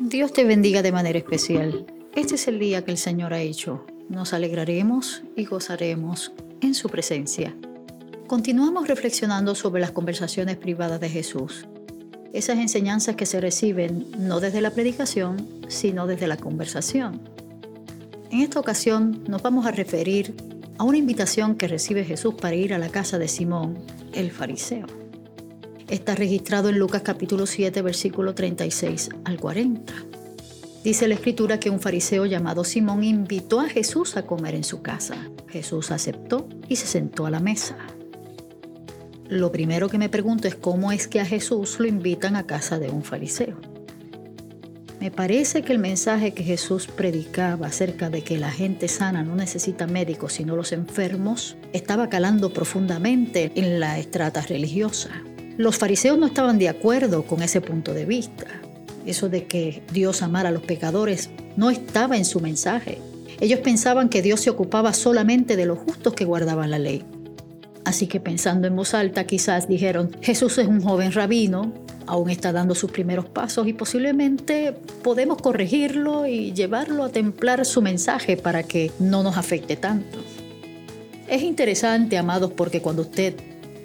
Dios te bendiga de manera especial. Este es el día que el Señor ha hecho. Nos alegraremos y gozaremos en su presencia. Continuamos reflexionando sobre las conversaciones privadas de Jesús. Esas enseñanzas que se reciben no desde la predicación, sino desde la conversación. En esta ocasión nos vamos a referir a una invitación que recibe Jesús para ir a la casa de Simón, el fariseo. Está registrado en Lucas capítulo 7, versículo 36 al 40. Dice la escritura que un fariseo llamado Simón invitó a Jesús a comer en su casa. Jesús aceptó y se sentó a la mesa. Lo primero que me pregunto es cómo es que a Jesús lo invitan a casa de un fariseo. Me parece que el mensaje que Jesús predicaba acerca de que la gente sana no necesita médicos sino los enfermos estaba calando profundamente en la estrata religiosa. Los fariseos no estaban de acuerdo con ese punto de vista. Eso de que Dios amara a los pecadores no estaba en su mensaje. Ellos pensaban que Dios se ocupaba solamente de los justos que guardaban la ley. Así que pensando en voz alta, quizás dijeron, Jesús es un joven rabino, aún está dando sus primeros pasos y posiblemente podemos corregirlo y llevarlo a templar su mensaje para que no nos afecte tanto. Es interesante, amados, porque cuando usted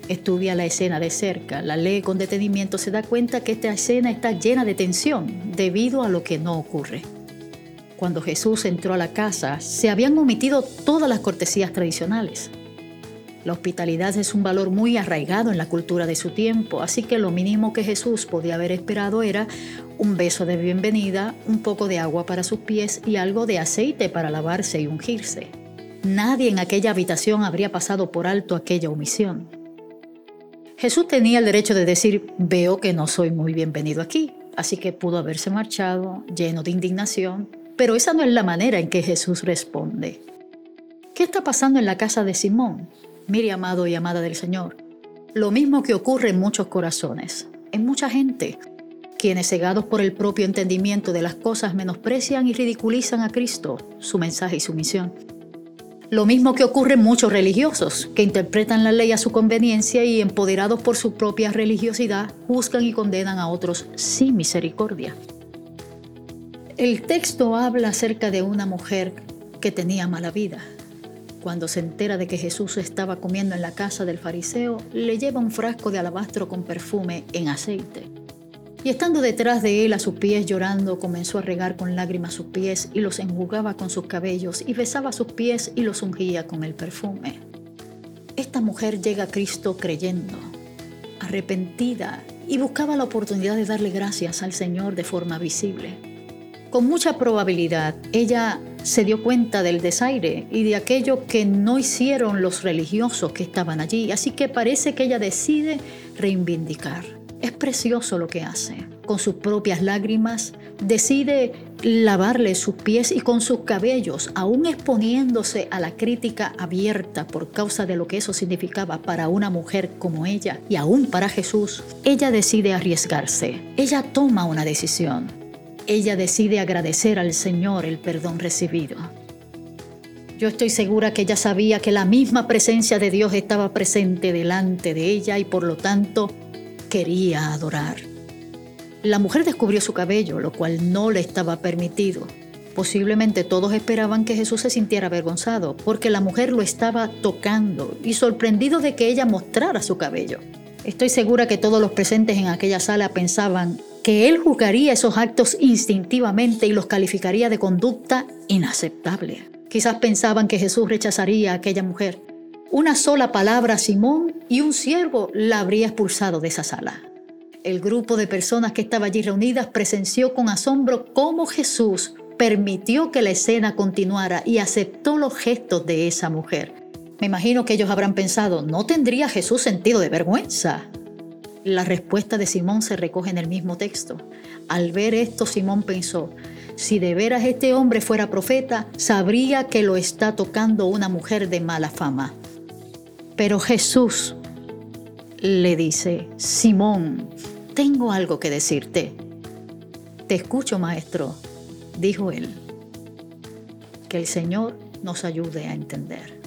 estudia la escena de cerca, la lee con detenimiento, se da cuenta que esta escena está llena de tensión debido a lo que no ocurre. Cuando Jesús entró a la casa, se habían omitido todas las cortesías tradicionales. La hospitalidad es un valor muy arraigado en la cultura de su tiempo, así que lo mínimo que Jesús podía haber esperado era un beso de bienvenida, un poco de agua para sus pies y algo de aceite para lavarse y ungirse. Nadie en aquella habitación habría pasado por alto aquella omisión. Jesús tenía el derecho de decir, veo que no soy muy bienvenido aquí, así que pudo haberse marchado lleno de indignación, pero esa no es la manera en que Jesús responde. ¿Qué está pasando en la casa de Simón? Mire, amado y amada del Señor, lo mismo que ocurre en muchos corazones, en mucha gente, quienes cegados por el propio entendimiento de las cosas menosprecian y ridiculizan a Cristo, su mensaje y su misión. Lo mismo que ocurre en muchos religiosos, que interpretan la ley a su conveniencia y empoderados por su propia religiosidad, juzgan y condenan a otros sin misericordia. El texto habla acerca de una mujer que tenía mala vida. Cuando se entera de que Jesús estaba comiendo en la casa del fariseo, le lleva un frasco de alabastro con perfume en aceite. Y estando detrás de él a sus pies llorando, comenzó a regar con lágrimas sus pies y los enjugaba con sus cabellos y besaba sus pies y los ungía con el perfume. Esta mujer llega a Cristo creyendo, arrepentida y buscaba la oportunidad de darle gracias al Señor de forma visible. Con mucha probabilidad, ella se dio cuenta del desaire y de aquello que no hicieron los religiosos que estaban allí, así que parece que ella decide reivindicar es precioso lo que hace. Con sus propias lágrimas decide lavarle sus pies y con sus cabellos, aún exponiéndose a la crítica abierta por causa de lo que eso significaba para una mujer como ella y aún para Jesús, ella decide arriesgarse. Ella toma una decisión. Ella decide agradecer al Señor el perdón recibido. Yo estoy segura que ella sabía que la misma presencia de Dios estaba presente delante de ella y por lo tanto quería adorar. La mujer descubrió su cabello, lo cual no le estaba permitido. Posiblemente todos esperaban que Jesús se sintiera avergonzado, porque la mujer lo estaba tocando y sorprendido de que ella mostrara su cabello. Estoy segura que todos los presentes en aquella sala pensaban que él juzgaría esos actos instintivamente y los calificaría de conducta inaceptable. Quizás pensaban que Jesús rechazaría a aquella mujer, una sola palabra a Simón y un siervo la habría expulsado de esa sala. El grupo de personas que estaba allí reunidas presenció con asombro cómo Jesús permitió que la escena continuara y aceptó los gestos de esa mujer. Me imagino que ellos habrán pensado, ¿no tendría Jesús sentido de vergüenza? La respuesta de Simón se recoge en el mismo texto. Al ver esto, Simón pensó, si de veras este hombre fuera profeta, sabría que lo está tocando una mujer de mala fama. Pero Jesús le dice, Simón, tengo algo que decirte. Te escucho, maestro, dijo él. Que el Señor nos ayude a entender.